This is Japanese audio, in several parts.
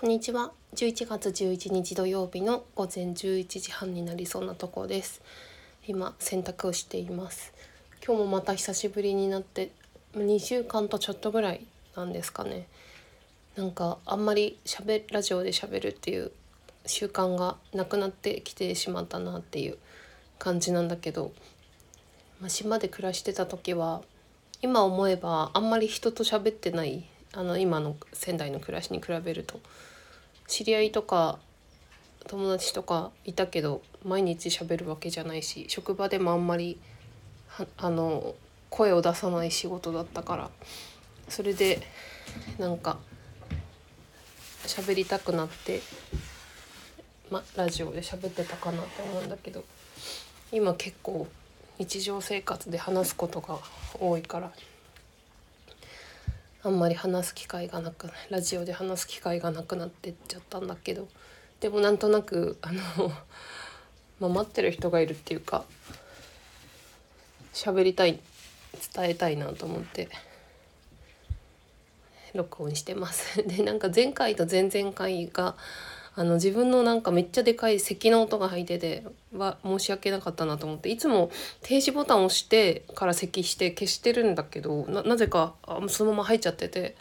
こんにちは。11月11日土曜日の午前11時半になりそうなところです。今洗濯をしています。今日もまた久しぶりになって2週間とちょっとぐらいなんですかね。なんかあんまりしゃべラジオで喋るっていう習慣がなくなってきてしまったなっていう感じなんだけど、まあ、島で暮らしてた時は今思えばあんまり人と喋ってないあの今の仙台の暮らしに比べると知り合いとか友達とかいたけど毎日喋るわけじゃないし職場でもあんまりあの声を出さない仕事だったからそれでなんか喋りたくなって、ま、ラジオで喋ってたかなって思うんだけど今結構日常生活で話すことが多いからあんまり話す機会がなくラジオで話す機会がなくなってっちゃったんだけどでもなんとなくあの、ま、待ってる人がいるっていうか喋りたい伝えたいなと思って録音してます。でなんか前回と前々回があの自分のなんかめっちゃでかい咳の音が入ってては申し訳なかったなと思っていつも停止ボタンを押してから咳して消してるんだけどなぜかあそのまま入っちゃってて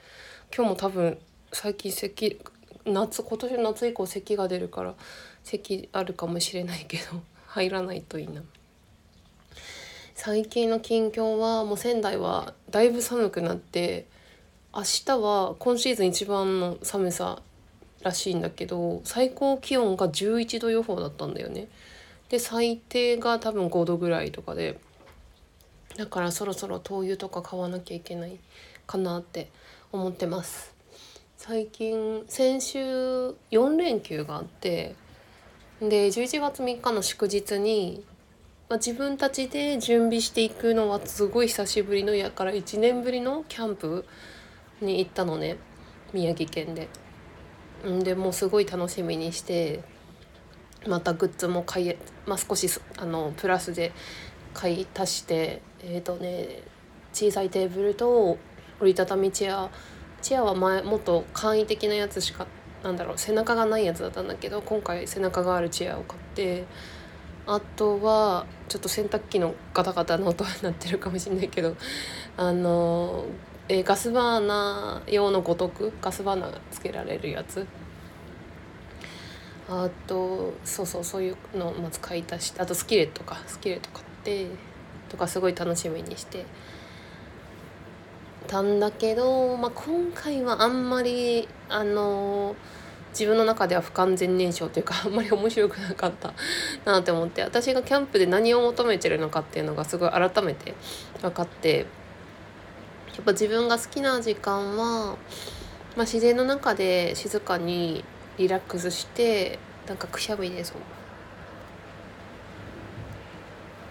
今日も多分最近咳夏今年の夏以降咳が出るから咳あるかもしれないけど 入らないといいな。最近の近況はもう仙台はだいぶ寒くなって明日は今シーズン一番の寒さらしいんだけど最高気温が11度予報だったんだよね。で最低が多分5度ぐらいとかでだからそろそろ灯油とか買わなきゃいけないかなって思ってます。最近先週4連休があってで11月3日の祝日に、まあ、自分たちで準備していくのはすごい久しぶりのやから1年ぶりのキャンプに行ったのね宮城県で。んでもうすごい楽しみにしてまたグッズも買い、まあ、少しあのプラスで買い足してえっ、ー、とね小さいテーブルと折りたたみチェアチェアは前もっと簡易的なやつしかなんだろう背中がないやつだったんだけど今回背中があるチェアを買ってあとはちょっと洗濯機のガタガタの音になってるかもしれないけどあのえー、ガスバーナー用のごとくガスバーナーがつけられるやつ？あとそうそうそういうのをまず買い足してあとスキレットか。スキレット買ってとかすごい楽しみにして。たんだけど、まあ、今回はあんまりあの自分の中では不完全燃焼というか あんまり面白くなかったなって思って私がキャンプで何を求めてるのかっていうのがすごい改めて分かってやっぱ自分が好きな時間は、まあ、自然の中で静かにリラックスしてなんかくしゃみでそう。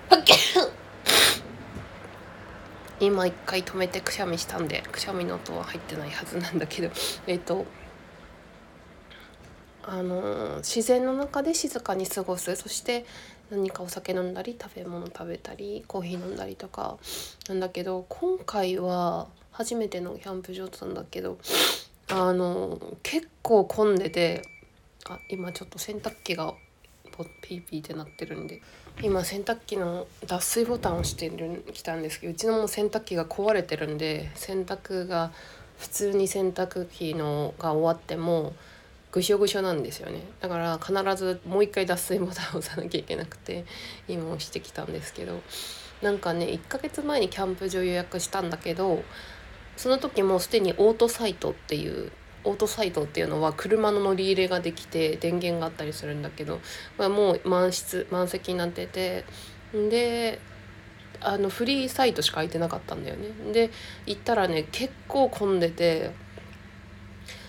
今一回止めてくしゃみしたんでくしゃみの音は入ってないはずなんだけど えっ、とあの自然の中で静かに過ごすそして何かお酒飲んだり食べ物食べたりコーヒー飲んだりとか。なんだけど今回は初めてのキャンプ場だったんだけどあの結構混んでてあ今ちょっと洗濯機がピーピーってなってるんで今洗濯機の脱水ボタンを押してる来たんですけどうちのも洗濯機が壊れてるんで洗濯が普通に洗濯機のが終わってもぐしょぐしょなんですよねだから必ずもう一回脱水ボタンを押さなきゃいけなくて今押してきたんですけどなんかね1ヶ月前にキャンプ場予約したんだけどその時もうすでにオートサイトっていうオートサイトっていうのは車の乗り入れができて電源があったりするんだけど、まあ、もう満室満席になっててであのフリーサイトしか空いてなかったんだよね。で行ったらね結構混んでて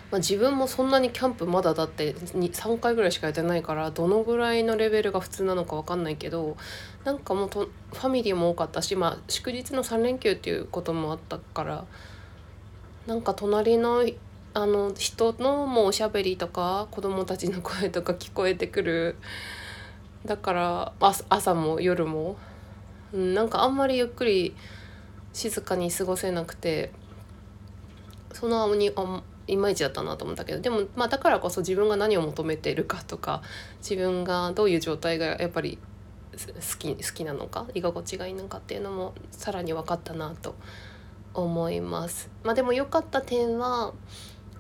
まあ、自分もそんなにキャンプまだだって3回ぐらいしかやってないからどのぐらいのレベルが普通なのか分かんないけどなんかもうとファミリーも多かったし、まあ、祝日の3連休っていうこともあったからなんか隣のあの人のもうおしゃべりとか子供たちの声とか聞こえてくる。だから朝も夜も、うん、なんかあんまりゆっくり静かに過ごせなくてそのにあいまいちだったなと思ったけどでもまあだからこそ自分が何を求めてるかとか自分がどういう状態がやっぱり好き好きなのか居心地がいいのかっていうのもさらに分かったなと思います。まあ、でも良かった点は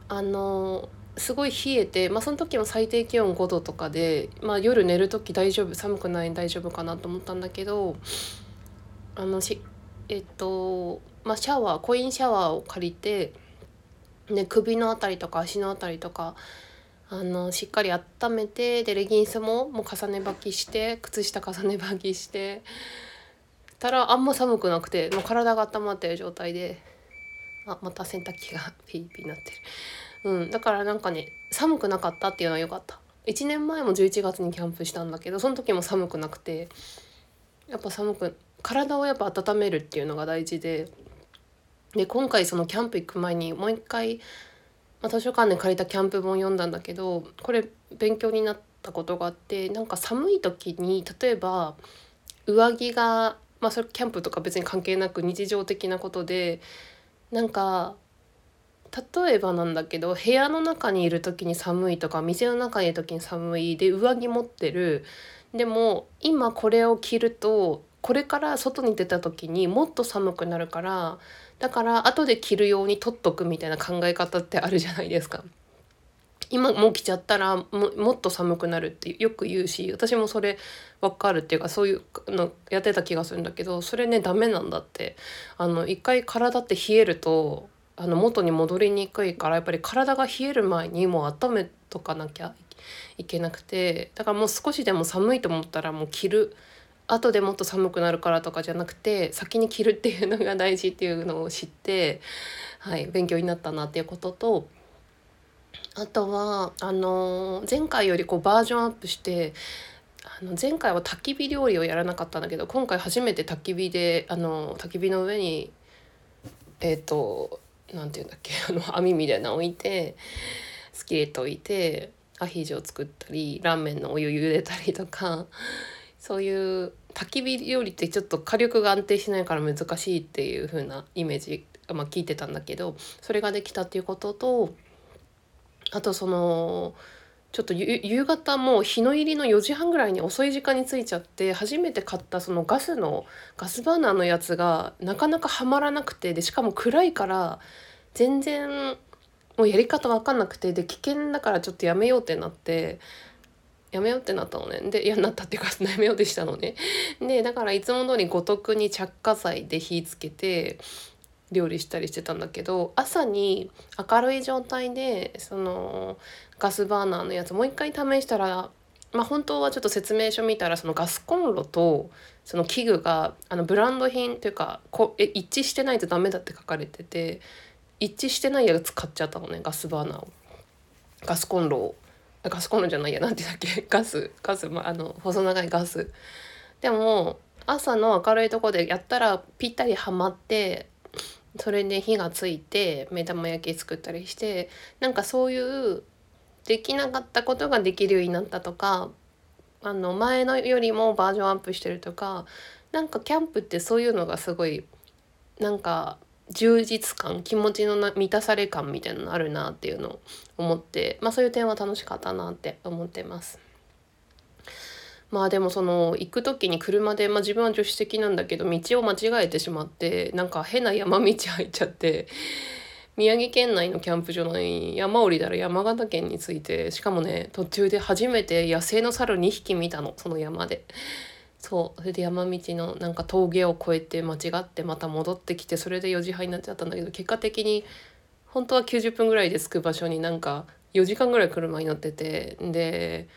あのすごい冷えて、まあ、その時も最低気温5度とかで、まあ、夜寝る時大丈夫寒くない大丈夫かなと思ったんだけどあのしえっと、まあ、シャワーコインシャワーを借りて、ね、首の辺りとか足の辺りとかあのしっかり温めてでレギンスももう重ね履きして靴下重ね履きしてたらあんま寒くなくてもう体が温まってる状態であまた洗濯機が ピーピーになってる、うん、だからなんかね寒くなかったっていうのは良かった。1年前も11月にキャンプしたんだけどその時も寒くなくてやっぱ寒く体をやっぱ温めるっていうのが大事でで今回そのキャンプ行く前にもう一回まあ、図書館で借りたキャンプ本読んだんだけどこれ勉強になったことがあってなんか寒い時に例えば上着がまあそれキャンプとか別に関係なく日常的なことでなんか例えばなんだけど部屋の中にいる時に寒いとか店の中にいる時に寒いで上着持ってる。でも今これを着るとこれから外に出た時にもっと寒くなるからだから後で着るように取っとくみたいな考え方ってあるじゃないですか。今もう着ちゃったらもっと寒くなるってよく言うし私もそれ分かるっていうかそういうのやってた気がするんだけどそれねダメなんだってあの一回体って冷えるとあの元に戻りにくいからやっぱり体が冷える前にもう温めとかなきゃいけなくてだからもう少しでも寒いと思ったらもう着る後でもっと寒くなるからとかじゃなくて先に着るっていうのが大事っていうのを知って、はい、勉強になったなっていうこととあとはあの前回よりこうバージョンアップしてあの前回は焚き火料理をやらなかったんだけど今回初めて焚き火であの焚き火の上にえっ、ー、と何て言うんだっけ あの網みたいなの置いてスキレット置いてアヒージョを作ったりラーメンのお湯茹でたりとかそういう焚き火料理ってちょっと火力が安定しないから難しいっていう風なイメージ、まあ、聞いてたんだけどそれができたっていうこととあとそのちょっと夕方もう日の入りの4時半ぐらいに遅い時間に着いちゃって初めて買ったそのガスのガスバーナーのやつがなかなかはまらなくてでしかも暗いから全然もうやり方分かんなくてで危険だからちょっとやめようってなってやめようってなったのね。で嫌になったっていうか やめようってしたのね。でだからいつも通り五徳に着火剤で火つけて料理したりしてたんだけど朝に明るい状態でそのガスバーナーのやつもう一回試したらまあ本当はちょっと説明書見たらそのガスコンロとその器具があのブランド品というかこえ一致してないとダメだって書かれてて一致してないやつ買っちゃったのねガスバーナーを。ガスコンロを。ガスコンロじゃないやなんてだっけ？ガスガス、まあ、あの細長いガス。でも朝の明るいとこでやったらぴったりはまってそれで火がついて目玉焼き作ったりしてなんかそういうできなかったことができるようになったとかあの前のよりもバージョンアップしてるとかなんかキャンプってそういうのがすごいなんか充実感気持ちのな満たされ感みたいなのあるなっていうのを思ってまあそういう点は楽しかったなって思ってます。まあでもその行く時に車で、まあ、自分は助手席なんだけど道を間違えてしまってなんか変な山道入っちゃって宮城県内のキャンプ場の山降りたら山形県に着いてしかもね途中で初めて野生の猿2匹見たのその山で。そうそれで山道のなんか峠を越えて間違ってまた戻ってきてそれで4時半になっちゃったんだけど結果的に本当は90分ぐらいで着く場所になんか4時間ぐらい車に乗っててで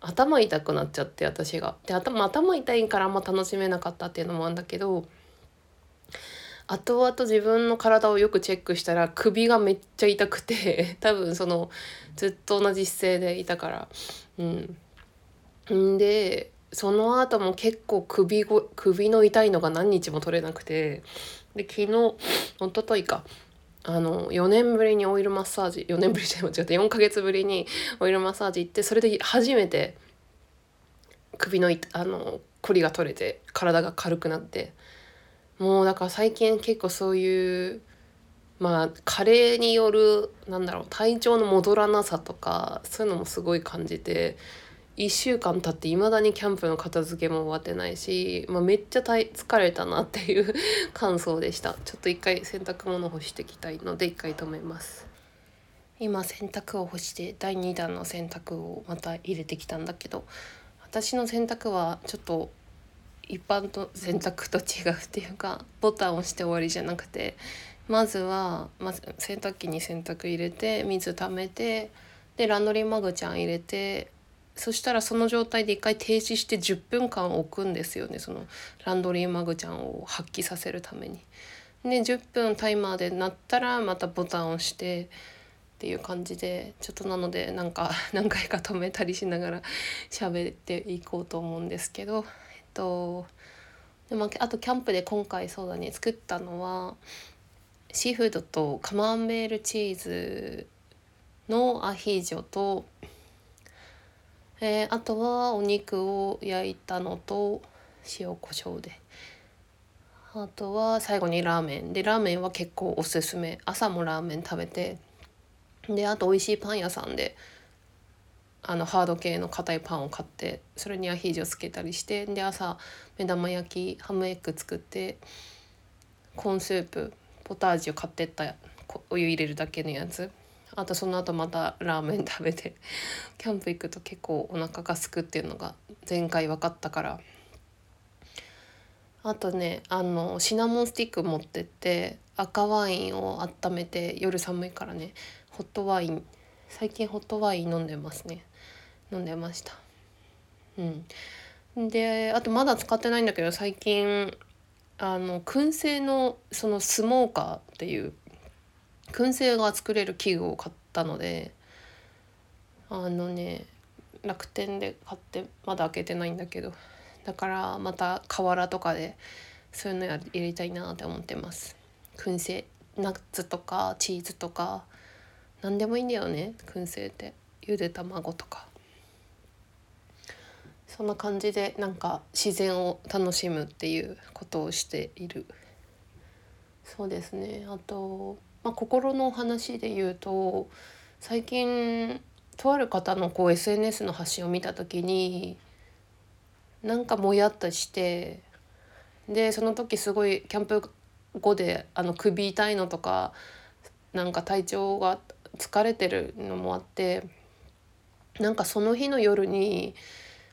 頭痛くなっちゃって私が。で頭頭痛いからあんま楽しめなかったっていうのもあるんだけど後々自分の体をよくチェックしたら首がめっちゃ痛くて 多分そのずっと同じ姿勢でいたから。うん、でその後も結構首ご首の痛いのが何日も取れなくてで昨日一昨日かあの4年ぶりにオイルマッサージ4年ぶりじゃ間違って4ヶ月ぶりにオイルマッサージ行ってそれで初めて首のあの凝りが取れて体が軽くなってもうだから最近結構そういうまあ加齢によるなんだろう体調の戻らなさとかそういうのもすごい感じて1週間経っていまだにキャンプの片付けも終わってないし、まあ、めっちゃ疲れたなっていう 感想でした。ちょっと一回洗濯物干してきたいので一回止めます。今洗濯を干して第2弾の洗濯をまた入れてきたんだけど私の洗濯はちょっと一般と洗濯と違うっていうかボタンを押して終わりじゃなくてまずは、ま洗濯機に洗濯入れて水溜めてでランドリーマグちゃん入れてそしたらその状態で一回停止して10分間置くんですよね。そのランドリーマグちゃんを発揮させるために。で10分タイマーで鳴ったらまたボタンを押してっていう感じでちょっとなのでなんか 何回か止めたりしながら喋っていこうと思うんですけど。えっとでもあとキャンプで今回そうだね。作ったのはシーフードとカマンベールチーズのアヒージョとえー、あとはお肉を焼いたのと塩コショウで。あとは最後にラーメン。でラーメンは結構おすすめ。朝もラーメン食べて。であと美味しいパン屋さんであのハード系の硬いパンを買ってそれにアヒージョつけたりして。で朝目玉焼きハムエッグ作ってコーンスープポタージュ買ってったお湯入れるだけのやつ。あとその後またラーメン食べて キャンプ行くと結構お腹がすくっていうのが前回分かったから。あとねあのシナモンスティック持ってって赤ワインを温めて夜寒いからねホットワイン最近ホットワイン飲んでますね。飲んでました。うん。であとまだ使ってないんだけど最近あの燻製のそのスモーカーっていう燻製が作れる器具を買ったのであのね楽天で買ってまだ開けてないんだけどだからまた河原とかでそういうのや入れたいなって思ってます。燻製ナッツとかチーズとか何でもいいんだよね燻製って。ゆで卵とか。そんな感じでなんか自然を楽しむっていうことをしている。そうですね。あとまあ、心の話で言うと最近とある方のこう SNS の発信を見た時になんかもやっとしてでその時すごいキャンプ後であの首痛いのとかなんか体調が疲れてるのもあってなんかその日の夜に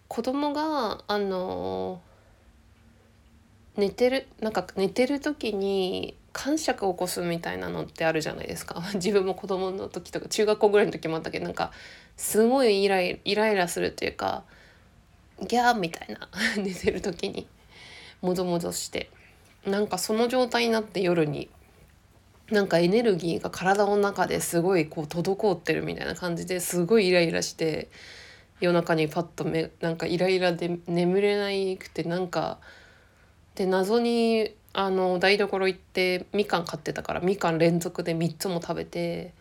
子供があの寝てるなんか寝てる時に感触を起こすみたいなのってあるじゃないですか。自分も子供の時とか中学校ぐらいの時もあったけどなんかすごいイライイライラするっていうかギャーみたいな 寝てる時にもぞもぞしてなんかその状態になって夜になんかエネルギーが体の中ですごいこう滞ってるみたいな感じですごいイライラして夜中にパッと目なんかイライラで眠れなくてなんかで謎にあの台所行ってみかん買ってたからみかん連続で3つも食べて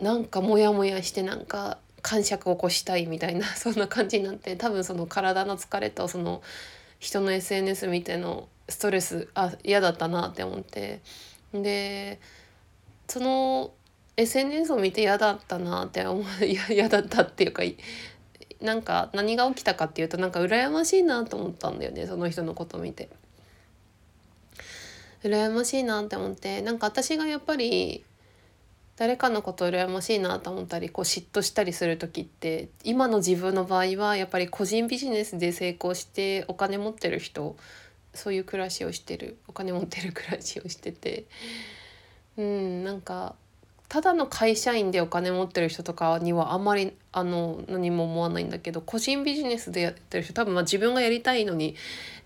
なんかモヤモヤしてなんか感触を起こしたいみたいな そんな感じになって多分その体の疲れとその人の SNS 見てのストレスあ嫌だったなって思ってでその SNS を見て嫌だったなって思う 嫌だったっていうかなんか何が起きたかっていうとなんか羨ましいなと思ったんだよねその人のこと見て。羨ましいなって思ってなんか私がやっぱり誰かのこと羨ましいなと思ったりこう嫉妬したりする時って今の自分の場合はやっぱり個人ビジネスで成功してお金持ってる人そういう暮らしをしてるお金持ってる暮らしをしててうんなんかただの会社員でお金持ってる人とかにはあんまりあの何も思わないんだけど個人ビジネスでやってる人多分まあ自分がやりたいのに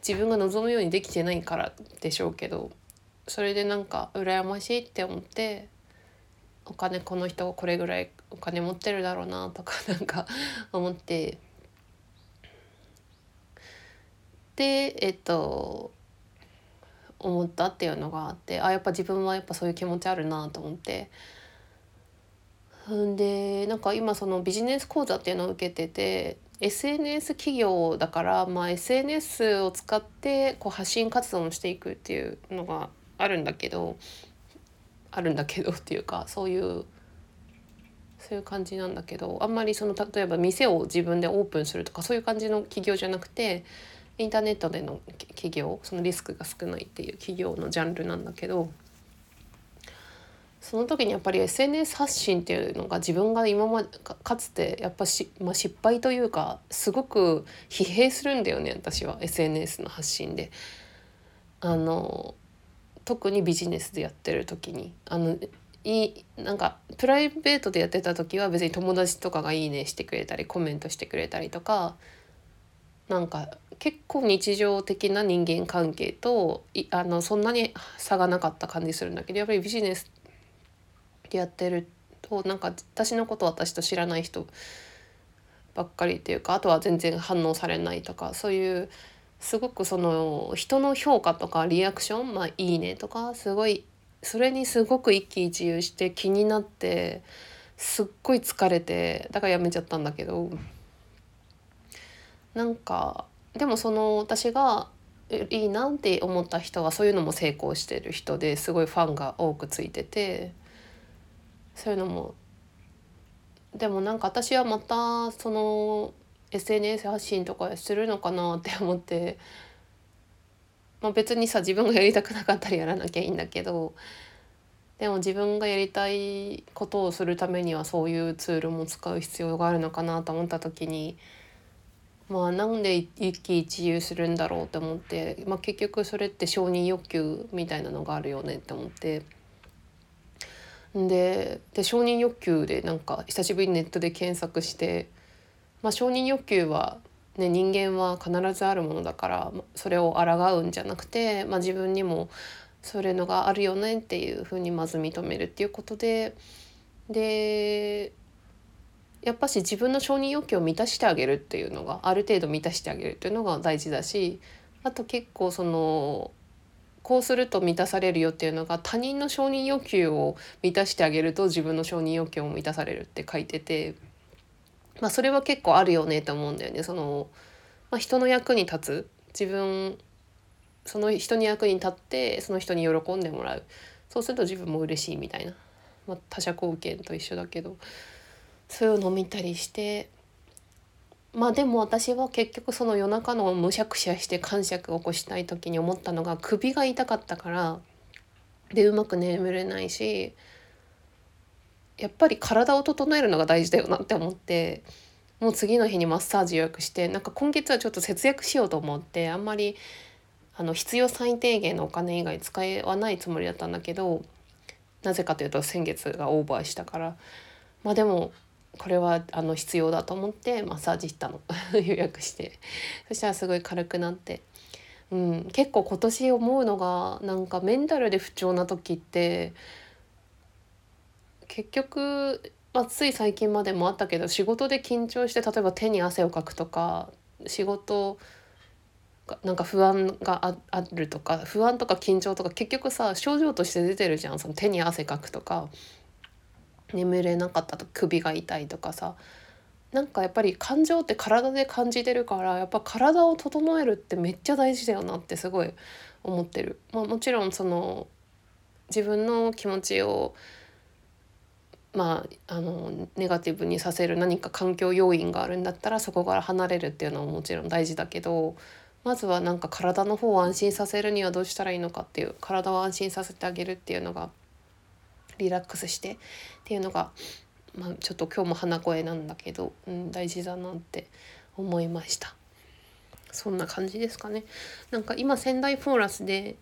自分が望むようにできてないからでしょうけどそれでなんか羨ましいって思ってお金この人これぐらいお金持ってるだろうなとか なんか思ってでえっと思ったっていうのがあってあやっぱ自分はやっぱそういう気持ちあるなと思って。んでなんか今そのビジネス講座っていうのを受けてて SNS 企業だから、まあ、SNS を使ってこう発信活動をしていくっていうのがあるんだけどあるんだけど っていうかそういうそういう感じなんだけどあんまりその例えば店を自分でオープンするとかそういう感じの企業じゃなくてインターネットでの企業そのリスクが少ないっていう企業のジャンルなんだけどその時にやっぱり SNS 発信っていうのが自分が今までかつてやっぱし、まあ、失敗というかすごく疲弊するんだよね私は SNS の発信で。あの特にビジネスでやってる時にあのいいなんかプライベートでやってた時は別に友達とかが「いいね」してくれたりコメントしてくれたりとかなんか結構日常的な人間関係といあのそんなに差がなかった感じするんだけどやっぱりビジネスでやってるとなんか私のこと私と知らない人ばっかりっていうかあとは全然反応されないとかそういうすごくその人の評価とかリアクション「まあ、いいね」とかすごいそれにすごく一喜一憂して気になってすっごい疲れてだからやめちゃったんだけど。なんかでもその私がいいなって思った人はそういうのも成功してる人ですごいファンが多くついてて。そういうのも。でもなんか私はまたその SNS 発信とかするのかなって思って。まあ、別にさ自分がやりたくなかったらやらなきゃいいんだけど。でも自分がやりたいことをするためにはそういうツールも使う必要があるのかなと思った時に。まあなんで一喜一憂するんだろうって思って、まあ、結局それって承認欲求みたいなのがあるよねって思って。でで承認欲求でなんか久しぶりにネットで検索して、まあ、承認欲求はね、人間は必ずあるものだからそれを抗うんじゃなくて、まあ、自分にもそれのがあるよねっていうふうにまず認めるっていうことででやっぱし自分の承認欲求を満たしてあげるっていうのがある程度満たしてあげるっていうのが大事だしあと結構そのこうすると満たされるよっていうのが他人の承認欲求を満たしてあげると自分の承認欲求も満たされるって書いてて。まあ、それは結構あるよねと思うんだよね。そのまあ、人の役に立つ自分その人に役に立ってその人に喜んでもらうそうすると自分も嬉しいみたいな、まあ、他者貢献と一緒だけどそういうのを見たりしてまあでも私は結局その夜中のむしゃくしゃして感触を起こしたい時に思ったのが首が痛かったからでうまく眠れないしやっぱり体を整えるのが大事だよなって思ってもう次の日にマッサージ予約してなんか今月はちょっと節約しようと思ってあんまりあの必要最低限のお金以外使えはないつもりだったんだけどなぜかというと先月がオーバーしたから。まあでもこれはあの必要だと思ってマッサージしたの。予約して。そしたらすごい軽くなって、うん、結構今年思うのがなんかメンタルで不調な時って結局、まあ、つい最近までもあったけど仕事で緊張して例えば手に汗をかくとか仕事なんか不安があるとか不安とか緊張とか結局さ症状として出てるじゃん。その手に汗かくとか。眠れなかったと首が痛いとかさなんかやっぱり感情って体で感じてるからやっぱ体を整えるってめっちゃ大事だよなってすごい思ってる。まあ、もちろんその自分の気持ちをまあ、あのネガティブにさせる何か環境要因があるんだったらそこから離れるっていうのはもちろん大事だけどまずはなんか体の方を安心させるにはどうしたらいいのかっていう体を安心させてあげるっていうのがリラックスしてっていうのが、まあ、ちょっと今日も鼻声なんだけど、うん、大事だなって思いました。そんな感じですかね。なんか今仙台フォーラスで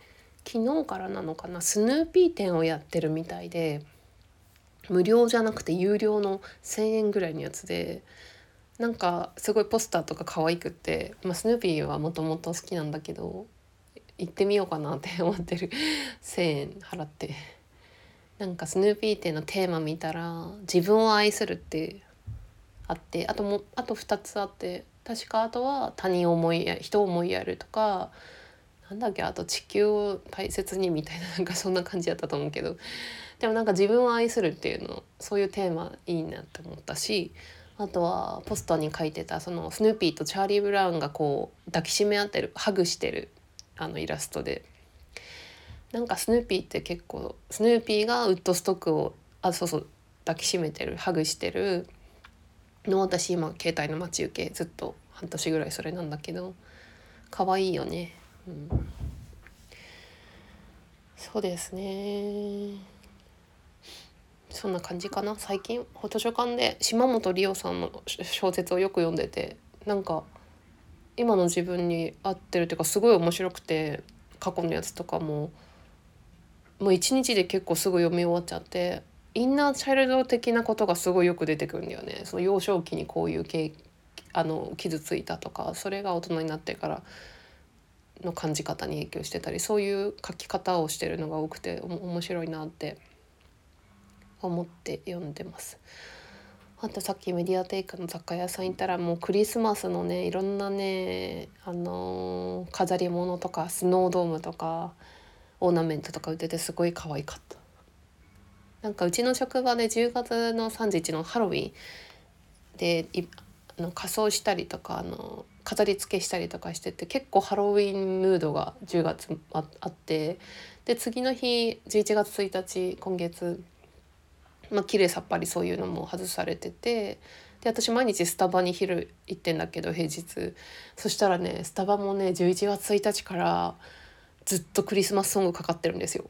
昨日からなのかなスヌーピー展をやってるみたいで無料じゃなくて有料の1,000円ぐらいのやつでなんかすごいポスターとか可愛くって、まあ、スヌーピーはもともと好きなんだけど行ってみようかなって思ってる1,000円払ってなんかスヌーピー店のテーマ見たら「自分を愛する」ってあってあともあと2つあって確かあとは他人を思いや人を思いやるとかなんだっけあと地球を大切にみたいな なんかそんな感じだったと思うけどでもなんか自分を愛するっていうのそういうテーマいいなって思ったしあとはポストに書いてたそのスヌーピーとチャーリー・ブラウンがこう抱きしめ合ってるハグしてるあのイラストで。なんかスヌーピーって結構スヌーピーがウッドストックをあそうそう抱きしめてるハグしてるの私今携帯の待ち受けずっと半年ぐらいそれなんだけど可愛いよね、うん、そうですね。そんな感じかな。最近図書館で島本理生さんの小説をよく読んでてなんか今の自分に合ってるっていうかすごい面白くて過去のやつとかももう一日で結構すぐ読み終わっちゃってインナーチャイルド的なことがすごいよく出てくるんだよね。その幼少期にこういう経あの傷ついたとかそれが大人になってからの感じ方に影響してたりそういう書き方をしてるのが多くて面白いなって思って読んでます。あとさっきメディアテイクの雑貨屋さん行ったらもうクリスマスのねいろんなねあのー、飾り物とかスノードームとかオーナメントとか売っててすごい可愛かった。なんかうちの職場で10月の31のハロウィンであの仮装したりとかあの飾り付けしたりとかしてて結構ハロウィンムードが10月ああってで次の日11月1日今月まあ綺麗さっぱりそういうのも外されててで私毎日スタバに昼行ってんだけど平日そしたらねスタバもね11月1日からずっとクリスマスソングかかってるんですよ。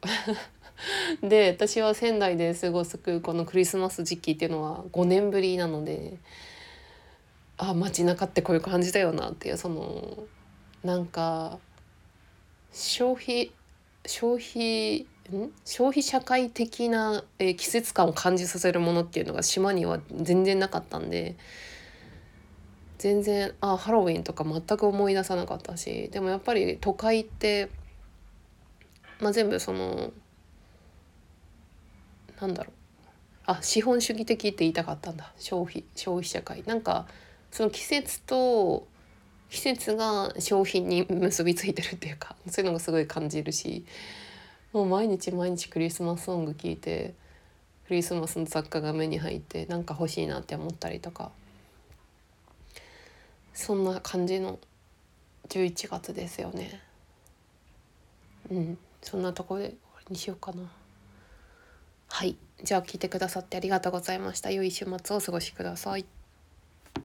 で私は仙台で過ごすこのクリスマス時期っていうのは5年ぶりなのであ街中ってこういう感じだよなっていうそのなんか消費消費消費社会的な、えー、季節感を感じさせるものっていうのが島には全然なかったんで全然あハロウィンとか全く思い出さなかったしでもやっぱり都会って、まあ、全部そのなんだろう。あ資本主義的って言いたかったんだ。消費消費社会。なんかその季節と季節が消費に結びついてるっていうかそういうのがすごい感じるしもう毎日毎日クリスマスソング聴いてクリスマスの雑貨が目に入ってなんか欲しいなって思ったりとか。そんな感じの11月ですよね。うん。そんなところで終わりにしようかな。はい。じゃあ聞いてくださってありがとうございました。良い週末をお過ごしください。